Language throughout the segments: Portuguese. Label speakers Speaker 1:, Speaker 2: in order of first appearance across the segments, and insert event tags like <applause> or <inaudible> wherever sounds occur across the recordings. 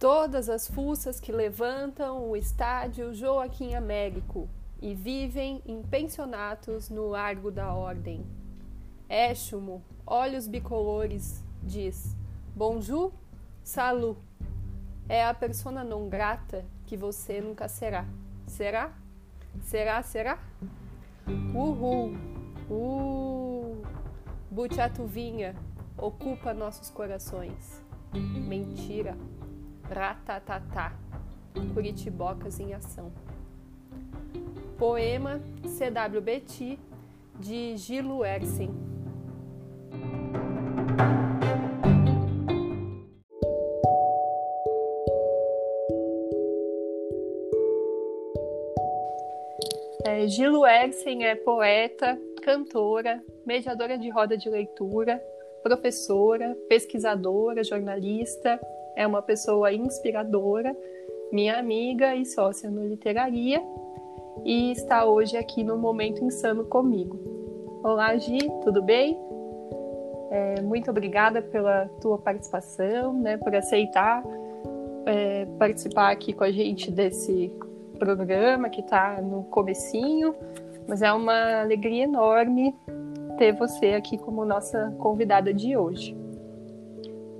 Speaker 1: Todas as fuças que levantam o estádio Joaquim Américo e vivem em pensionatos no Largo da Ordem. Échumo, olhos bicolores, diz: Bonjour, salut. É a persona non grata que você nunca será. Será? Será, será? Uhul! Uh! Butiatuvinha ocupa nossos corações. Mentira. Ratatatá. Curitibocas em ação. Poema CWBT de Gilo Ersen. É, Gilo Ersen é poeta, cantora, mediadora de roda de leitura, professora, pesquisadora, jornalista, é uma pessoa inspiradora, minha amiga e sócia no Literaria, e está hoje aqui no Momento Insano comigo. Olá, Gi, tudo bem? É, muito obrigada pela tua participação, né, por aceitar é, participar aqui com a gente desse programa que está no comecinho, mas é uma alegria enorme ter você aqui como nossa convidada de hoje.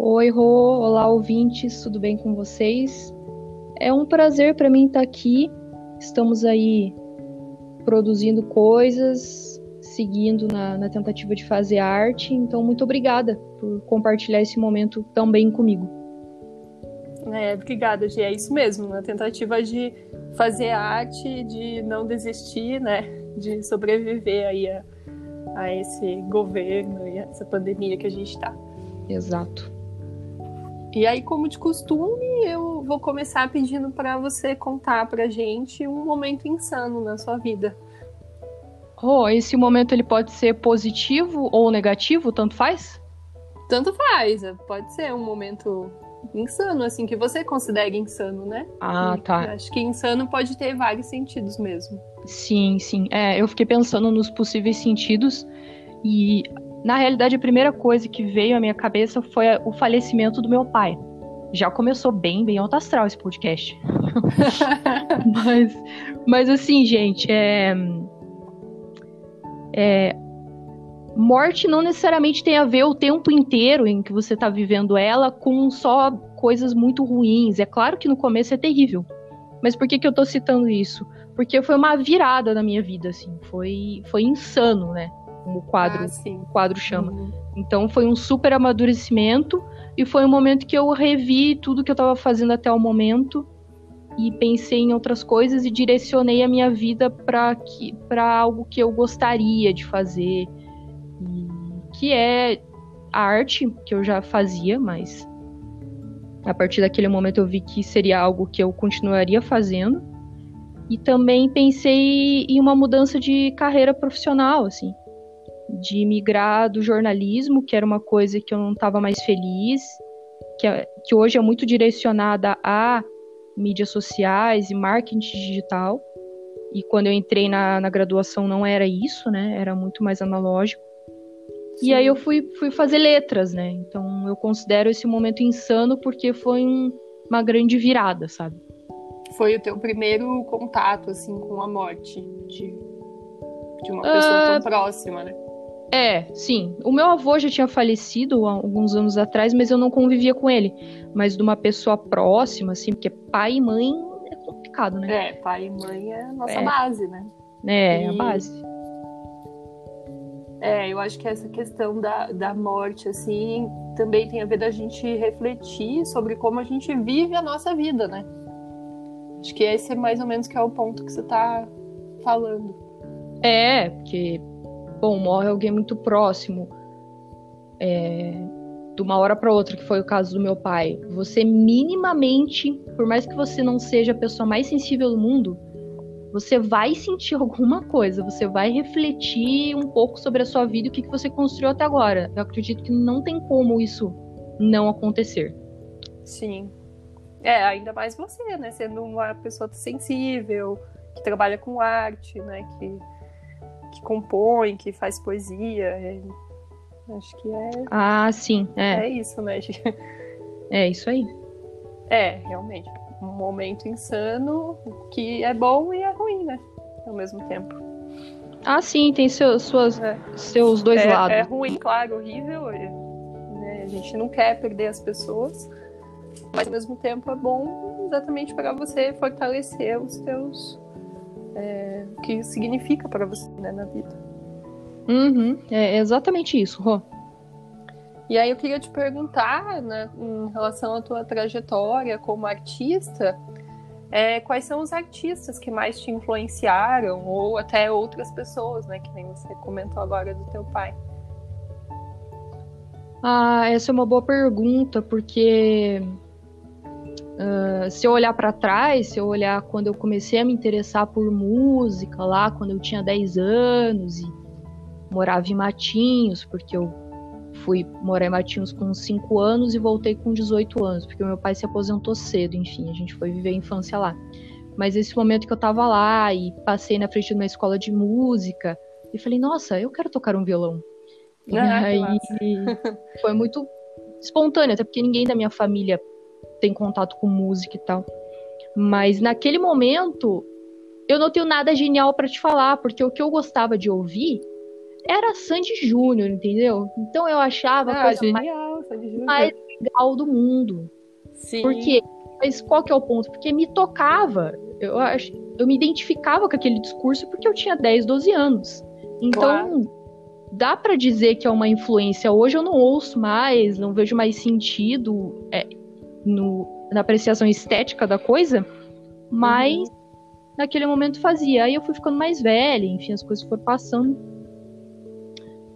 Speaker 2: Oi, Rô, olá ouvintes, tudo bem com vocês? É um prazer para mim estar aqui. Estamos aí produzindo coisas, seguindo na, na, tentativa de fazer arte. Então, muito obrigada por compartilhar esse momento tão bem comigo.
Speaker 1: É, obrigada, Gi. É isso mesmo, na tentativa de fazer arte, de não desistir, né? De sobreviver aí a, a esse governo e a essa pandemia que a gente está.
Speaker 2: Exato.
Speaker 1: E aí, como de costume, eu vou começar pedindo para você contar pra gente um momento insano na sua vida.
Speaker 2: Oh, esse momento ele pode ser positivo ou negativo, tanto faz?
Speaker 1: Tanto faz, pode ser um momento insano, assim, que você considera insano, né?
Speaker 2: Ah, tá.
Speaker 1: Acho que insano pode ter vários sentidos mesmo.
Speaker 2: Sim, sim. É, eu fiquei pensando nos possíveis sentidos e na realidade, a primeira coisa que veio à minha cabeça foi o falecimento do meu pai. Já começou bem, bem alto astral esse podcast. <laughs> mas, mas assim, gente, é, é, morte não necessariamente tem a ver o tempo inteiro em que você está vivendo ela com só coisas muito ruins. É claro que no começo é terrível. Mas por que, que eu estou citando isso? Porque foi uma virada na minha vida, assim. Foi, foi insano, né? Como o quadro, ah, o quadro chama. Uhum. Então foi um super amadurecimento e foi um momento que eu revi tudo que eu estava fazendo até o momento e pensei em outras coisas e direcionei a minha vida para que para algo que eu gostaria de fazer, que é a arte que eu já fazia, mas a partir daquele momento eu vi que seria algo que eu continuaria fazendo. E também pensei em uma mudança de carreira profissional, assim de migrar do jornalismo, que era uma coisa que eu não estava mais feliz, que, é, que hoje é muito direcionada a mídias sociais e marketing digital. E quando eu entrei na, na graduação não era isso, né? Era muito mais analógico. Sim. E aí eu fui, fui fazer letras, né? Então eu considero esse momento insano porque foi um, uma grande virada, sabe?
Speaker 1: Foi o teu primeiro contato, assim, com a morte de, de uma pessoa uh, tão próxima, né?
Speaker 2: É, sim. O meu avô já tinha falecido há alguns anos atrás, mas eu não convivia com ele. Mas de uma pessoa próxima, assim, porque pai e mãe é complicado, né?
Speaker 1: É, pai e mãe é a nossa é. base, né?
Speaker 2: É, e... a base.
Speaker 1: É, eu acho que essa questão da, da morte, assim, também tem a ver da gente refletir sobre como a gente vive a nossa vida, né? Acho que esse é mais ou menos que é o ponto que você tá falando.
Speaker 2: É, porque bom, morre alguém muito próximo, é, de uma hora para outra, que foi o caso do meu pai, você minimamente, por mais que você não seja a pessoa mais sensível do mundo, você vai sentir <laughs> alguma coisa, você vai refletir um pouco sobre a sua vida e o que, que você construiu até agora. Eu acredito que não tem como isso não acontecer.
Speaker 1: Sim. É, ainda mais você, né? Sendo uma pessoa sensível, que trabalha com arte, né? Que que compõe, que faz poesia. É, acho que é.
Speaker 2: Ah, sim. É,
Speaker 1: é isso, né? <laughs>
Speaker 2: É isso aí.
Speaker 1: É, realmente. Um momento insano que é bom e é ruim, né? Ao mesmo tempo.
Speaker 2: Ah, sim, tem seus, suas, é. seus dois
Speaker 1: é,
Speaker 2: lados.
Speaker 1: É ruim, claro, horrível. Né? A gente não quer perder as pessoas, mas ao mesmo tempo é bom exatamente para você fortalecer os teus. É, o que significa para você né, na vida.
Speaker 2: Uhum, é exatamente isso, Rô.
Speaker 1: E aí eu queria te perguntar, né, em relação à tua trajetória como artista, é, quais são os artistas que mais te influenciaram, ou até outras pessoas, né, que nem você comentou agora do teu pai?
Speaker 2: Ah, essa é uma boa pergunta, porque uh, se eu olhar para trás, se eu olhar quando eu comecei a me interessar por música lá, quando eu tinha 10 anos e morava em Matinhos, porque eu fui morar em Matinhos com 5 anos e voltei com 18 anos, porque meu pai se aposentou cedo, enfim, a gente foi viver a infância lá. Mas esse momento que eu tava lá e passei na frente de uma escola de música, e falei, nossa, eu quero tocar um violão. Ah, e aí foi muito espontâneo, até porque ninguém da minha família tem contato com música e tal. Mas naquele momento, eu não tenho nada genial para te falar, porque o que eu gostava de ouvir era Sandy Júnior, entendeu? Então eu achava
Speaker 1: ah, a coisa genial,
Speaker 2: mais, mais legal do mundo.
Speaker 1: Sim.
Speaker 2: Porque, mas qual que é o ponto? Porque me tocava, eu, acho, eu me identificava com aquele discurso porque eu tinha 10, 12 anos. Então, claro. dá para dizer que é uma influência. Hoje eu não ouço mais, não vejo mais sentido é, no, na apreciação estética da coisa, mas uhum. naquele momento fazia. Aí eu fui ficando mais velha, enfim, as coisas foram passando.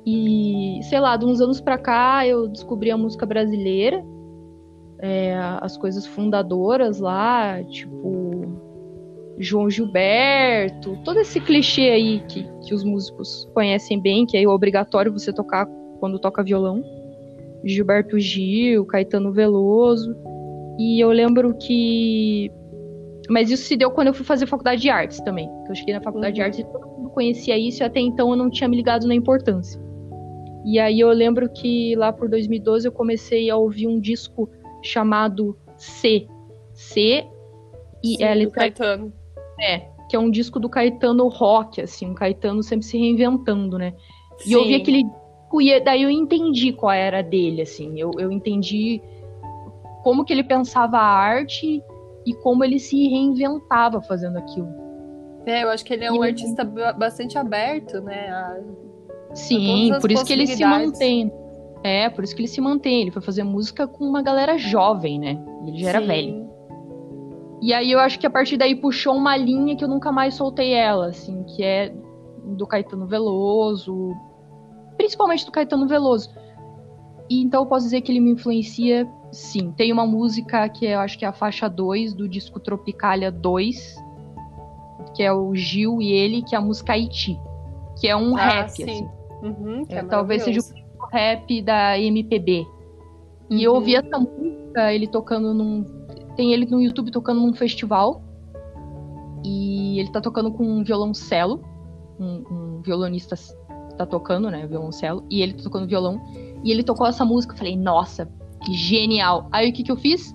Speaker 2: E, sei lá, de uns anos pra cá eu descobri a música brasileira, é, as coisas fundadoras lá, tipo João Gilberto, todo esse clichê aí que, que os músicos conhecem bem, que é obrigatório você tocar quando toca violão. Gilberto Gil, Caetano Veloso. E eu lembro que. Mas isso se deu quando eu fui fazer faculdade de artes também. Eu cheguei na faculdade uhum. de artes e todo mundo conhecia isso, e até então eu não tinha me ligado na importância. E aí eu lembro que lá por 2012 eu comecei a ouvir um disco chamado C. C
Speaker 1: e Sim, L. Caetano.
Speaker 2: É, que é um disco do Caetano rock, assim, um Caetano sempre se reinventando, né? Sim. E eu ouvi aquele disco e daí eu entendi qual era dele, assim. Eu, eu entendi como que ele pensava a arte e como ele se reinventava fazendo aquilo.
Speaker 1: É, eu acho que ele é um e artista bastante aberto, né? A
Speaker 2: Sim, por isso que ele se mantém. É, por isso que ele se mantém. Ele foi fazer música com uma galera jovem, né? Ele já era Sim. velho. E aí eu acho que a partir daí puxou uma linha que eu nunca mais soltei ela, assim, que é do Caetano Veloso, principalmente do Caetano Veloso. E então eu posso dizer que ele me influencia, sim. Tem uma música que eu acho que é a faixa 2 do disco Tropicália 2, que é o Gil e ele, que é a música Haiti, que é um ah, rap, sim. assim.
Speaker 1: Uhum, é,
Speaker 2: talvez seja o rap da MPB. Uhum. E eu ouvi essa música, ele tocando num. Tem ele no YouTube tocando num festival. E ele tá tocando com um violoncelo. Um, um violonista tá tocando, né? Violoncelo. E ele tá tocando violão. E ele tocou essa música. Eu falei, nossa, que genial. Aí o que, que eu fiz?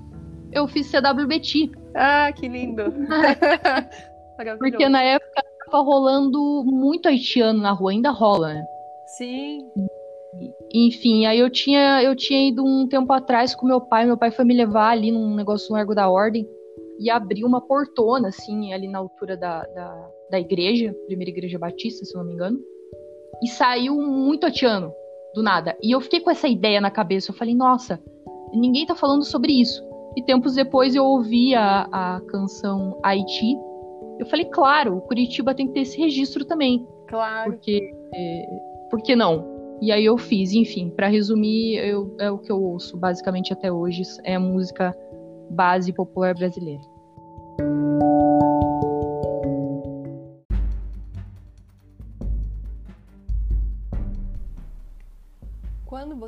Speaker 2: Eu fiz CWBT.
Speaker 1: Ah, que lindo! <laughs>
Speaker 2: Porque na época tava rolando muito haitiano na rua, ainda rola, né?
Speaker 1: Sim.
Speaker 2: Enfim, aí eu tinha, eu tinha ido um tempo atrás com meu pai. Meu pai foi me levar ali num negócio no Largo da Ordem e abriu uma portona, assim, ali na altura da, da, da igreja, primeira igreja batista, se eu não me engano. E saiu muito haitiano, do nada. E eu fiquei com essa ideia na cabeça. Eu falei, nossa, ninguém tá falando sobre isso. E tempos depois eu ouvi a, a canção Haiti. Eu falei, claro, o Curitiba tem que ter esse registro também.
Speaker 1: Claro.
Speaker 2: Porque é, por que não? E aí eu fiz, enfim, para resumir, eu, é o que eu ouço basicamente até hoje, é a música base popular brasileira.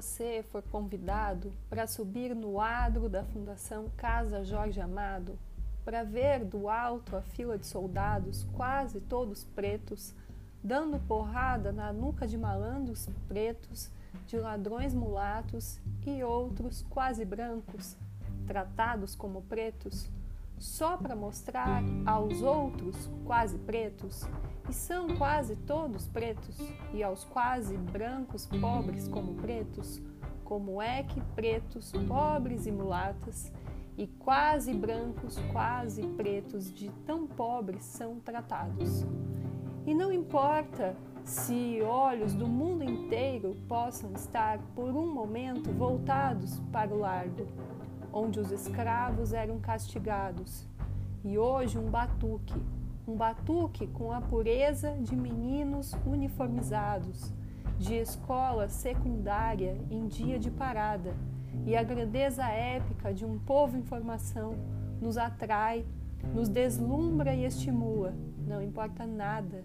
Speaker 1: Você for convidado para subir no adro da Fundação Casa Jorge Amado, para ver do alto a fila de soldados, quase todos pretos, dando porrada na nuca de malandros pretos, de ladrões mulatos e outros quase brancos, tratados como pretos só para mostrar aos outros quase pretos, e são quase todos pretos, e aos quase brancos pobres como pretos, como é que pretos, pobres e mulatas, e quase brancos, quase pretos de tão pobres são tratados. E não importa se olhos do mundo inteiro possam estar por um momento voltados para o largo, onde os escravos eram castigados, e hoje um batuque, um batuque com a pureza de meninos uniformizados, de escola secundária em dia de parada, e a grandeza épica de um povo em formação nos atrai, nos deslumbra e estimula, não importa nada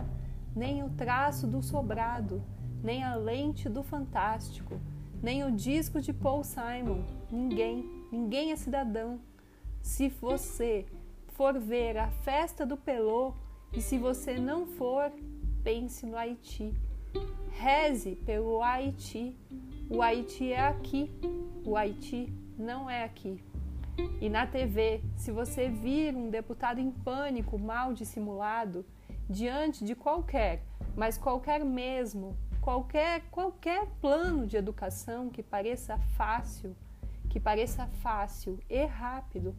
Speaker 1: nem o traço do sobrado, nem a lente do fantástico, nem o disco de Paul Simon. Ninguém, ninguém é cidadão. Se você for ver a festa do Pelô e se você não for, pense no Haiti. Reze pelo Haiti. O Haiti é aqui, o Haiti não é aqui. E na TV, se você vir um deputado em pânico mal dissimulado, diante de qualquer, mas qualquer mesmo, qualquer qualquer plano de educação que pareça fácil, que pareça fácil e rápido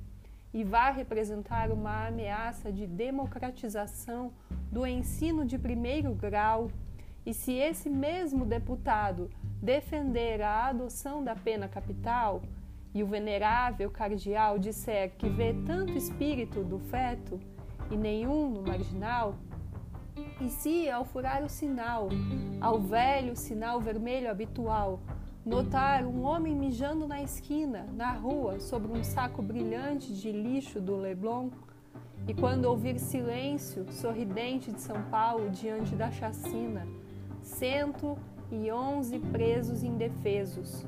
Speaker 1: e vá representar uma ameaça de democratização do ensino de primeiro grau, e se esse mesmo deputado defender a adoção da pena capital, e o venerável cardeal disser que vê tanto espírito do feto e nenhum no marginal, e se, ao furar o sinal, ao velho sinal vermelho habitual, notar um homem mijando na esquina, na rua, sobre um saco brilhante de lixo do Leblon, e quando ouvir silêncio sorridente de São Paulo diante da chacina, cento e onze presos indefesos,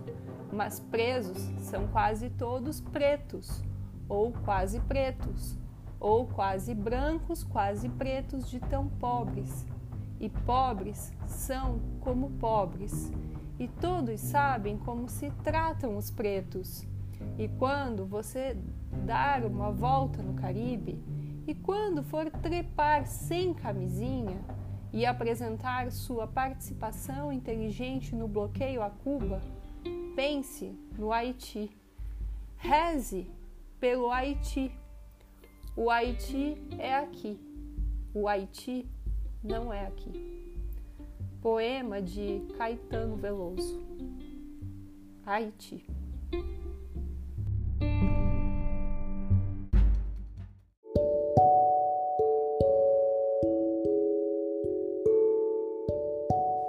Speaker 1: mas presos são quase todos pretos, ou quase pretos, ou quase brancos, quase pretos de tão pobres. E pobres são como pobres, e todos sabem como se tratam os pretos. E quando você dar uma volta no Caribe, e quando for trepar sem camisinha e apresentar sua participação inteligente no bloqueio a Cuba, pense no Haiti. Reze pelo Haiti o Haiti é aqui. O Haiti não é aqui. Poema de Caetano Veloso. Haiti.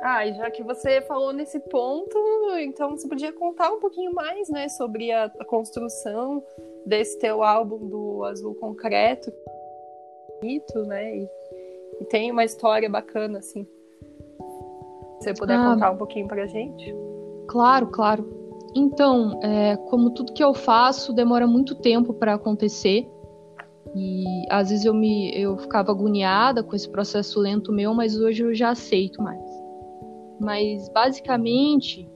Speaker 1: Ah, já que você falou nesse ponto, então você podia contar um pouquinho mais, né, sobre a, construção desse teu álbum do Azul Concreto, né? E, e, tem uma história bacana, assim. Você puder ah, contar um pouquinho pra gente.
Speaker 2: Claro, claro. Então, é, como tudo que eu faço demora muito tempo para acontecer. E às vezes eu me eu ficava agoniada com esse processo lento meu, mas hoje eu já aceito mais. Mas basicamente,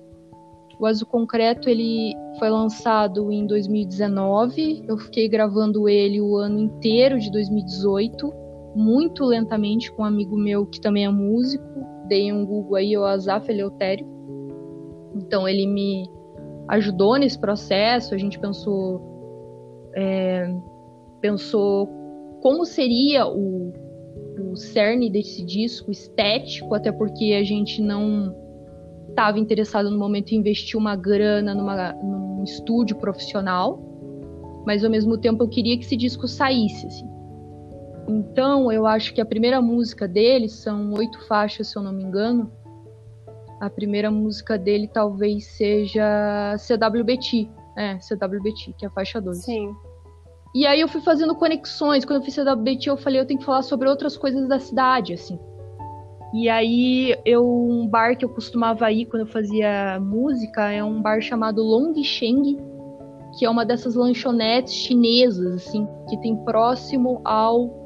Speaker 2: o Azul Concreto ele foi lançado em 2019. Eu fiquei gravando ele o ano inteiro de 2018, muito lentamente com um amigo meu que também é músico. Dei um Google aí, o Azaf Eleutério. Então ele me ajudou nesse processo. A gente pensou é, pensou como seria o, o cerne desse disco estético, até porque a gente não estava interessado no momento em investir uma grana numa, num estúdio profissional, mas ao mesmo tempo eu queria que esse disco saísse. Assim. Então eu acho que a primeira música dele são oito faixas, se eu não me engano. A primeira música dele talvez seja CWBT, é, CWBT, que é a faixa 2.
Speaker 1: Sim.
Speaker 2: E aí eu fui fazendo conexões. Quando eu fiz CWBT, eu falei, eu tenho que falar sobre outras coisas da cidade, assim. E aí, eu, um bar que eu costumava ir quando eu fazia música é um bar chamado Longsheng, que é uma dessas lanchonetes chinesas, assim, que tem próximo ao,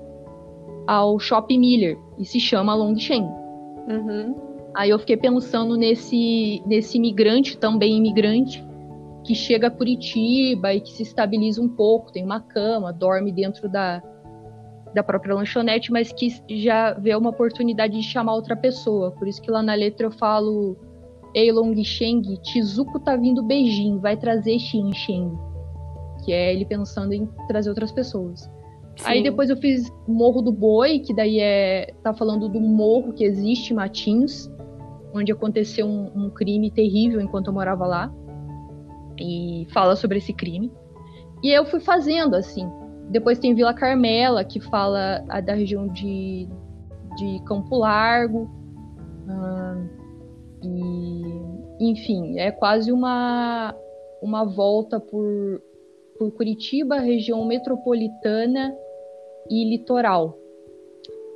Speaker 2: ao Shopping Miller, e se chama Longsheng.
Speaker 1: Uhum.
Speaker 2: Aí eu fiquei pensando nesse, nesse imigrante, também imigrante, que chega a Curitiba e que se estabiliza um pouco, tem uma cama, dorme dentro da, da própria lanchonete, mas que já vê uma oportunidade de chamar outra pessoa. Por isso que lá na letra eu falo Ei Long Sheng, Tizuko tá vindo beijinho, vai trazer Xin Sheng. Que é ele pensando em trazer outras pessoas. Sim. Aí depois eu fiz Morro do Boi, que daí é. tá falando do morro que existe, Matinhos, onde aconteceu um, um crime terrível enquanto eu morava lá. E fala sobre esse crime. E eu fui fazendo, assim. Depois tem Vila Carmela, que fala a, da região de, de Campo Largo. Hum, e, enfim, é quase uma, uma volta por, por Curitiba, região metropolitana e litoral.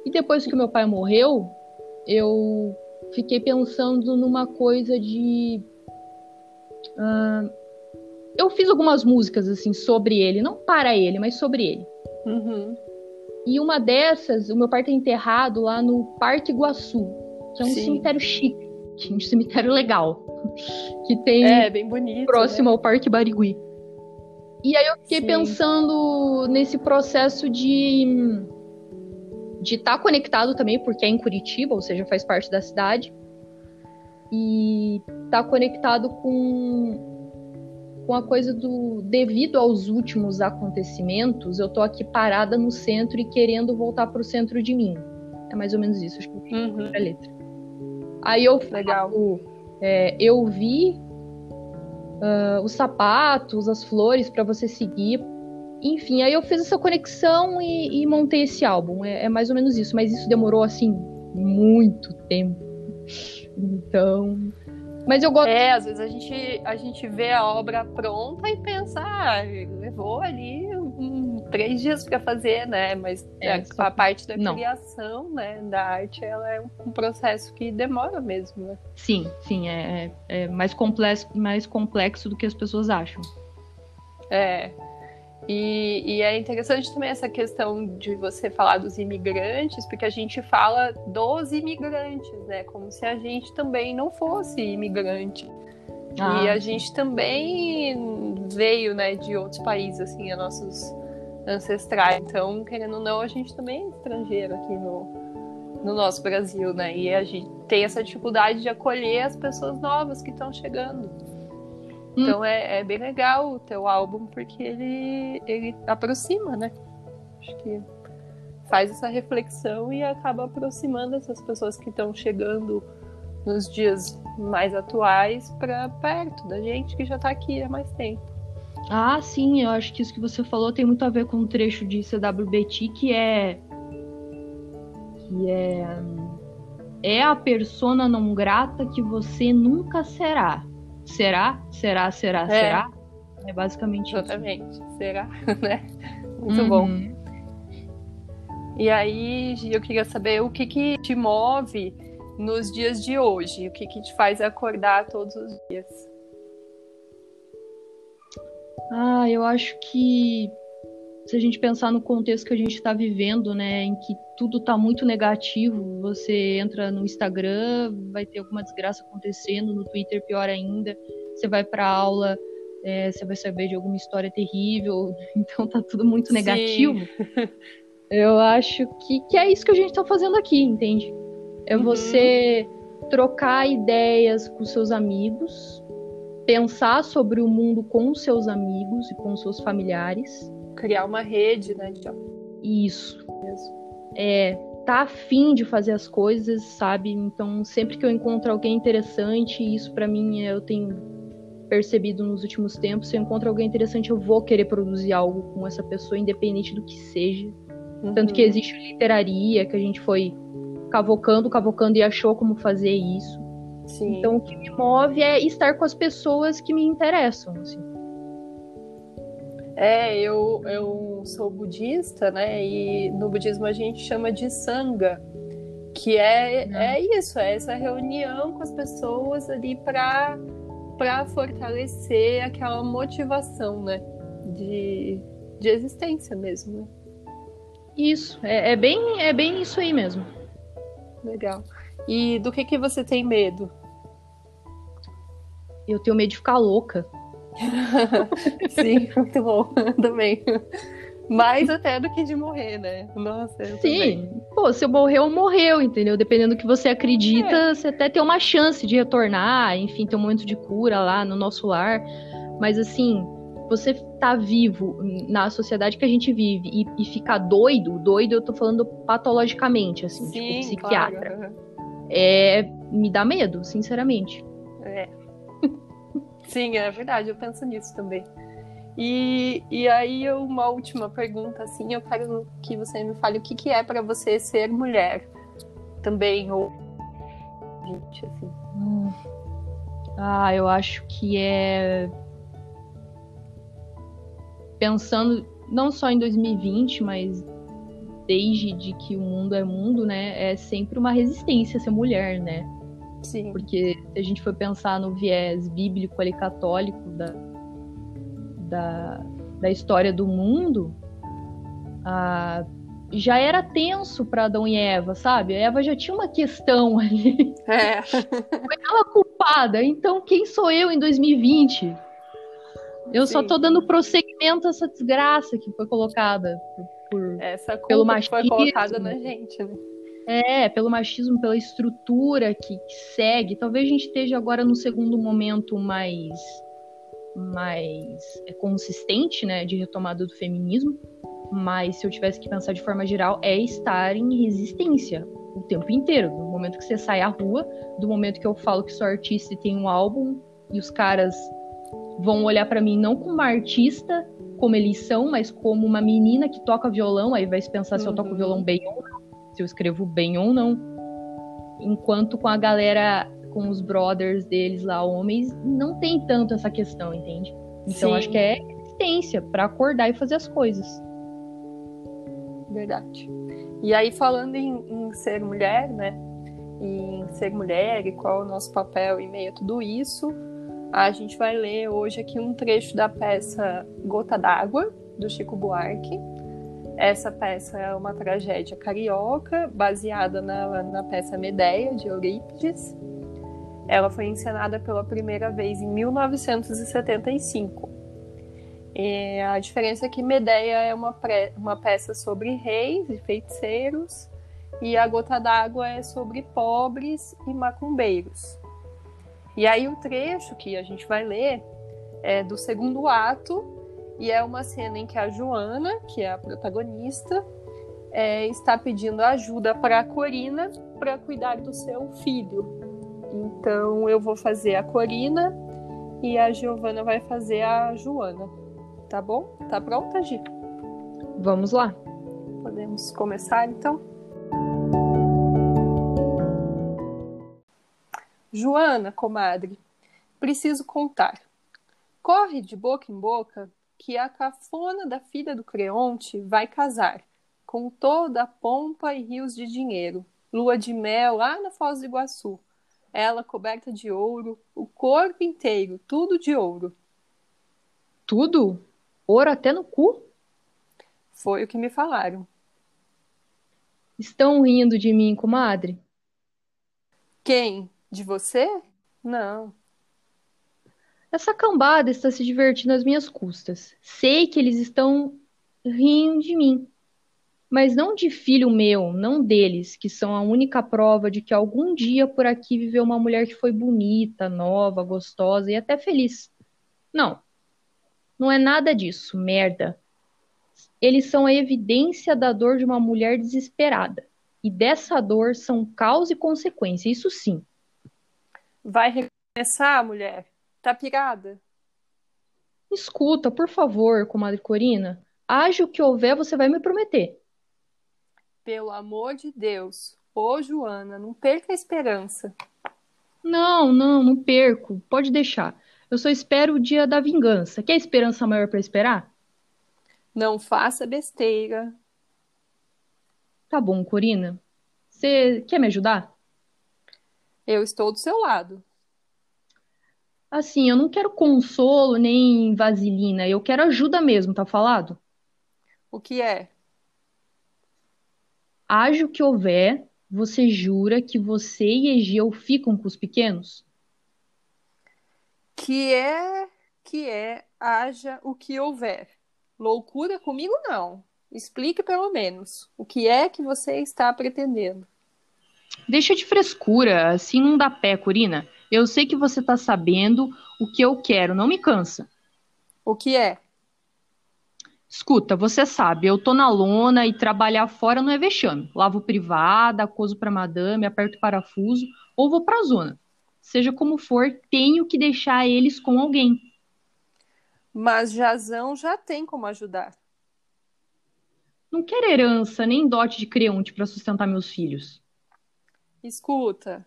Speaker 2: E depois que meu pai morreu, eu fiquei pensando numa coisa de. Uh, eu fiz algumas músicas assim sobre ele, não para ele, mas sobre ele.
Speaker 1: Uhum.
Speaker 2: E uma dessas, o meu pai está enterrado lá no Parque Iguaçu, que é um Sim. cemitério chique, <laughs> um cemitério legal, que tem
Speaker 1: é, bem bonito,
Speaker 2: próximo né? ao Parque Barigui. E aí eu fiquei Sim. pensando nesse processo de de estar tá conectado também, porque é em Curitiba, ou seja, faz parte da cidade, e estar tá conectado com com a coisa do devido aos últimos acontecimentos, eu tô aqui parada no centro e querendo voltar para o centro de mim. É mais ou menos isso, acho que eu uhum. a letra. Aí eu
Speaker 1: Legal. Falo,
Speaker 2: é, eu vi uh, os sapatos, as flores para você seguir. Enfim, aí eu fiz essa conexão e, e montei esse álbum. É, é, mais ou menos isso, mas isso demorou assim muito tempo. Então. Mas eu gosto.
Speaker 1: É, às vezes a gente, a gente vê a obra pronta e pensa, ah, levou ali três dias para fazer, né? Mas é, a, a, parte da não. criação, né, da arte, ela é um processo que demora mesmo, né?
Speaker 2: Sim, sim, é, é, é mais complexo, mais complexo do que as pessoas acham.
Speaker 1: É. E, e, é interessante também essa questão de você falar dos imigrantes, porque a gente fala dos imigrantes, né? Como se a gente também não fosse imigrante. Ah, e a gente também veio, né, de outros países, assim, a nossos ancestrais. Então, querendo ou não, a gente também é estrangeiro aqui no, no nosso Brasil, né? E a gente tem essa dificuldade de acolher as pessoas novas que estão chegando. Hum. Então é, é, bem legal o teu álbum, porque ele, ele aproxima, né? Acho que faz essa reflexão e acaba aproximando essas pessoas que estão chegando nos dias mais atuais para perto da gente que já está aqui há mais tempo.
Speaker 2: Ah, sim, eu acho que isso que você falou tem muito a ver com um trecho de CWBT que é. que é. É a persona não grata que você nunca será. Será? Será? Será? É. Será? É basicamente
Speaker 1: Exatamente. isso. Exatamente. Será? <laughs> né? Muito uhum. bom. E aí, eu queria saber o que, que te move nos dias de hoje? O que, que te faz acordar todos os dias?
Speaker 2: Ah, eu acho que se a gente pensar no contexto que a gente está vivendo, né, em que tudo está muito negativo, você entra no Instagram, vai ter alguma desgraça acontecendo, no Twitter pior ainda, você vai para aula, é, você vai saber de alguma história terrível, <laughs> então tá tudo muito negativo. <laughs> Eu acho que, que é isso que a gente está fazendo aqui, entende? É uhum. você trocar ideias com seus amigos, pensar sobre o mundo com seus amigos e com seus familiares.
Speaker 1: Criar uma rede, né?
Speaker 2: Isso. É, tá afim de fazer as coisas, sabe? Então, sempre que eu encontro alguém interessante, isso para mim eu tenho percebido nos últimos tempos, se eu encontro alguém interessante, eu vou querer produzir algo com essa pessoa, independente do que seja. Uhum. Tanto que existe literaria, que a gente foi cavocando, cavocando e achou como fazer isso. Sim. Então, o que me move é estar com as pessoas que me interessam. Assim.
Speaker 1: É, eu, eu sou budista, né? E no budismo a gente chama de sangha, que é, é isso, é essa reunião com as pessoas ali para para fortalecer aquela motivação, né? De, de existência mesmo, né?
Speaker 2: Isso, é, é, bem, é bem isso aí mesmo.
Speaker 1: Legal. E do que, que você tem medo?
Speaker 2: Eu tenho medo de ficar louca. <laughs>
Speaker 1: Sim, muito bom. <laughs> Também. Mais até do que de morrer, né? Nossa,
Speaker 2: Sim. Pô, se eu morreu, morreu, entendeu? Dependendo do que você acredita, é. você até tem uma chance de retornar, enfim, ter um momento de cura lá no nosso lar. Mas assim, você tá vivo na sociedade que a gente vive e, e ficar doido, doido, eu tô falando patologicamente, assim, tipo, Sim, tipo psiquiatra. Claro. É, me dá medo, sinceramente.
Speaker 1: É. Sim, é verdade, eu penso nisso também. E, e aí, uma última pergunta, assim, eu quero que você me fale o que, que é para você ser mulher também, ou gente, assim. Hum.
Speaker 2: Ah, eu acho que é pensando não só em 2020, mas desde de que o mundo é mundo, né, é sempre uma resistência ser mulher, né?
Speaker 1: Sim.
Speaker 2: Porque se a gente for pensar no viés bíblico ali católico da, da, da história do mundo, a, já era tenso para Adão e Eva, sabe? A Eva já tinha uma questão <laughs> ali.
Speaker 1: É.
Speaker 2: Foi ela culpada. Então, quem sou eu em 2020? Eu Sim. só tô dando prosseguimento a essa desgraça que foi colocada por,
Speaker 1: essa pelo machismo. foi colocada na gente, né?
Speaker 2: É, pelo machismo, pela estrutura que, que, segue. Talvez a gente esteja agora no segundo momento mais, mais é, consistente, né, de retomada do feminismo. Mas se eu tivesse que pensar de forma geral, é estar em resistência o tempo inteiro. Do momento que você sai à rua, do momento que eu falo que sou artista e tenho um álbum, e os caras vão olhar para mim não como uma artista, como eles são, mas como uma menina que toca violão, aí vai se pensar uhum. se eu toco violão uhum. bem ou se eu escrevo bem ou não. Enquanto com a galera, com os brothers deles lá, homens, não tem tanto essa questão, entende? Então Sim. acho que é resistência para acordar e fazer as coisas.
Speaker 1: Verdade. E aí, falando em, em ser mulher, né? Em ser mulher e qual é o nosso papel em meio a tudo isso, a gente vai ler hoje aqui um trecho da peça Gota d'Água, do Chico Buarque, essa peça é uma tragédia carioca, baseada na, na peça Medeia, de Eurípides. Ela foi encenada pela primeira vez em 1975. E a diferença é que Medeia é uma, pré, uma peça sobre reis e feiticeiros, e A Gota d'Água é sobre pobres e macumbeiros. E aí o trecho que a gente vai ler é do segundo ato, e é uma cena em que a Joana, que é a protagonista, é, está pedindo ajuda para a Corina para cuidar do seu filho. Então eu vou fazer a Corina e a Giovana vai fazer a Joana. Tá bom? Tá pronta, Gi?
Speaker 2: Vamos lá.
Speaker 1: Podemos começar então? Joana, comadre, preciso contar. Corre de boca em boca que a cafona da filha do Creonte vai casar, com toda a pompa e rios de dinheiro, lua de mel lá na Foz do Iguaçu, ela coberta de ouro, o corpo inteiro, tudo de ouro.
Speaker 2: Tudo? Ouro até no cu?
Speaker 1: Foi o que me falaram.
Speaker 2: Estão rindo de mim, comadre?
Speaker 1: Quem? De você? Não.
Speaker 2: Essa cambada está se divertindo às minhas custas. Sei que eles estão rindo de mim. Mas não de filho meu, não deles, que são a única prova de que algum dia por aqui viveu uma mulher que foi bonita, nova, gostosa e até feliz. Não. Não é nada disso, merda. Eles são a evidência da dor de uma mulher desesperada. E dessa dor são causa e consequência, isso sim.
Speaker 1: Vai recomeçar, mulher? Tá pirada?
Speaker 2: Escuta, por favor, comadre Corina. Haja o que houver, você vai me prometer.
Speaker 1: Pelo amor de Deus. Ô, Joana, não perca a esperança.
Speaker 2: Não, não, não perco. Pode deixar. Eu só espero o dia da vingança. Quer esperança maior para esperar?
Speaker 1: Não faça besteira.
Speaker 2: Tá bom, Corina. Você quer me ajudar?
Speaker 1: Eu estou do seu lado.
Speaker 2: Assim, eu não quero consolo nem vaselina, eu quero ajuda mesmo, tá falado?
Speaker 1: O que é?
Speaker 2: Haja o que houver, você jura que você e Egeu ficam com os pequenos?
Speaker 1: Que é que é haja o que houver. Loucura comigo não. Explique pelo menos o que é que você está pretendendo.
Speaker 2: Deixa de frescura, assim não dá pé, Corina. Eu sei que você tá sabendo o que eu quero, não me cansa.
Speaker 1: O que é?
Speaker 2: Escuta, você sabe, eu tô na lona e trabalhar fora não é vexame. Lavo privada, acoso pra madame, aperto parafuso ou vou pra zona. Seja como for, tenho que deixar eles com alguém.
Speaker 1: Mas Jazão já tem como ajudar.
Speaker 2: Não quero herança nem dote de creonte para sustentar meus filhos.
Speaker 1: Escuta.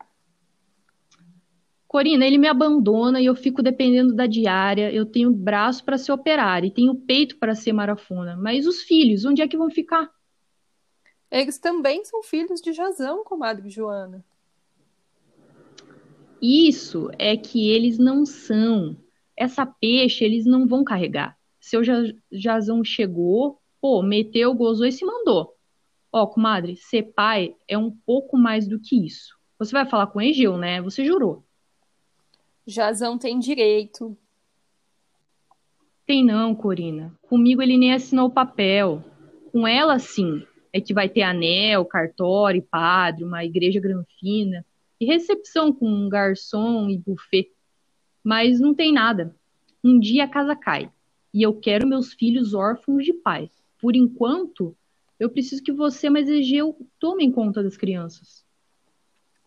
Speaker 2: Corina, ele me abandona e eu fico dependendo da diária. Eu tenho braço para ser operária e tenho peito para ser marafona. Mas os filhos, onde é que vão ficar?
Speaker 1: Eles também são filhos de Jazão, comadre Joana.
Speaker 2: Isso é que eles não são. Essa peixe eles não vão carregar. Seu Jazão chegou, pô, meteu, gozou e se mandou. Ó, comadre, ser pai é um pouco mais do que isso. Você vai falar com o Egeu, né? Você jurou.
Speaker 1: Jazão tem direito.
Speaker 2: Tem não, Corina. Comigo ele nem assinou o papel. Com ela, sim. É que vai ter anel, cartório, padre, uma igreja granfina e recepção com um garçom e buffet. Mas não tem nada. Um dia a casa cai e eu quero meus filhos órfãos de pai. Por enquanto, eu preciso que você, mais Egeu, tomem conta das crianças.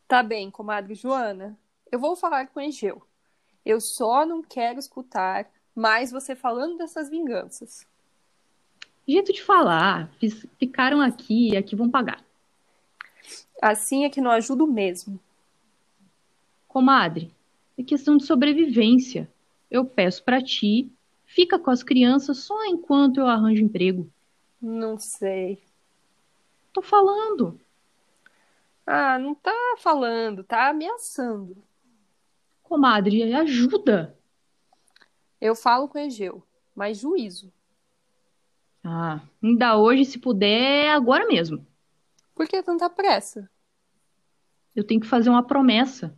Speaker 1: Tá bem, comadre Joana. Eu vou falar com Egeu. Eu só não quero escutar mais você falando dessas vinganças.
Speaker 2: Jeito de falar. Ficaram aqui e aqui vão pagar.
Speaker 1: Assim é que não ajudo mesmo.
Speaker 2: Comadre, é questão de sobrevivência. Eu peço para ti, fica com as crianças só enquanto eu arranjo emprego.
Speaker 1: Não sei.
Speaker 2: Tô falando.
Speaker 1: Ah, não tá falando, tá ameaçando.
Speaker 2: Comadre, ajuda.
Speaker 1: Eu falo com o Egeu, mas juízo.
Speaker 2: Ah, ainda hoje, se puder, agora mesmo.
Speaker 1: Por que tanta pressa?
Speaker 2: Eu tenho que fazer uma promessa.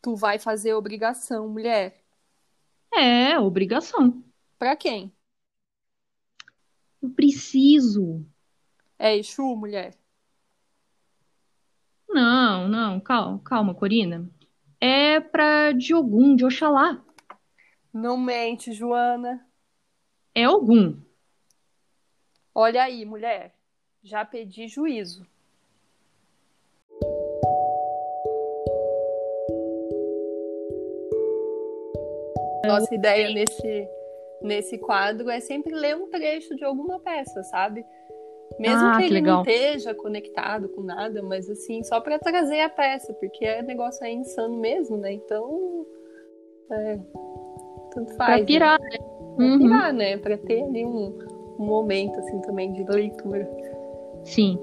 Speaker 1: Tu vai fazer obrigação, mulher.
Speaker 2: É, obrigação.
Speaker 1: Pra quem?
Speaker 2: Eu preciso.
Speaker 1: É Exu, mulher?
Speaker 2: Não, não, calma, calma, Corina. É pra Diogum, de Oxalá.
Speaker 1: Não mente, Joana.
Speaker 2: É algum.
Speaker 1: Olha aí, mulher. Já pedi juízo. Nossa ideia nesse, nesse quadro é sempre ler um trecho de alguma peça, sabe? Mesmo
Speaker 2: Ah,
Speaker 1: que ele não esteja conectado com nada, mas assim, só pra trazer a peça, porque é negócio é insano mesmo, né? Então, é, tanto faz.
Speaker 2: Pra
Speaker 1: né?
Speaker 2: pirar, né?
Speaker 1: Pra
Speaker 2: Uhum.
Speaker 1: pirar, né? Pra ter ali um, um momento assim também de leitura.
Speaker 2: Sim.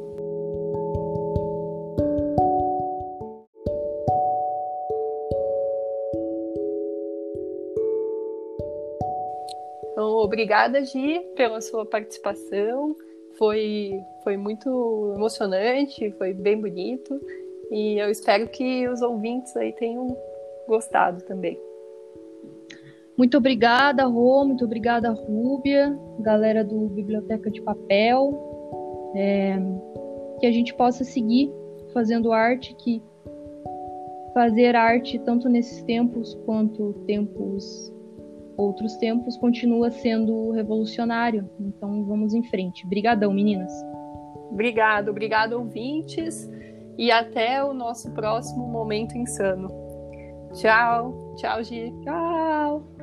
Speaker 1: Então, obrigada, Gi, pela sua participação. Foi, foi muito emocionante, foi bem bonito. E eu espero que os ouvintes aí tenham gostado também.
Speaker 2: Muito obrigada, Rô. Muito obrigada, Rúbia, galera do Biblioteca de Papel. É, que a gente possa seguir fazendo arte, que fazer arte, tanto nesses tempos quanto tempos outros tempos, continua sendo revolucionário. Então vamos em frente. Brigadão, meninas.
Speaker 1: Obrigado, obrigado, ouvintes. E até o nosso próximo Momento Insano. Tchau, tchau, Gi.
Speaker 2: Tchau!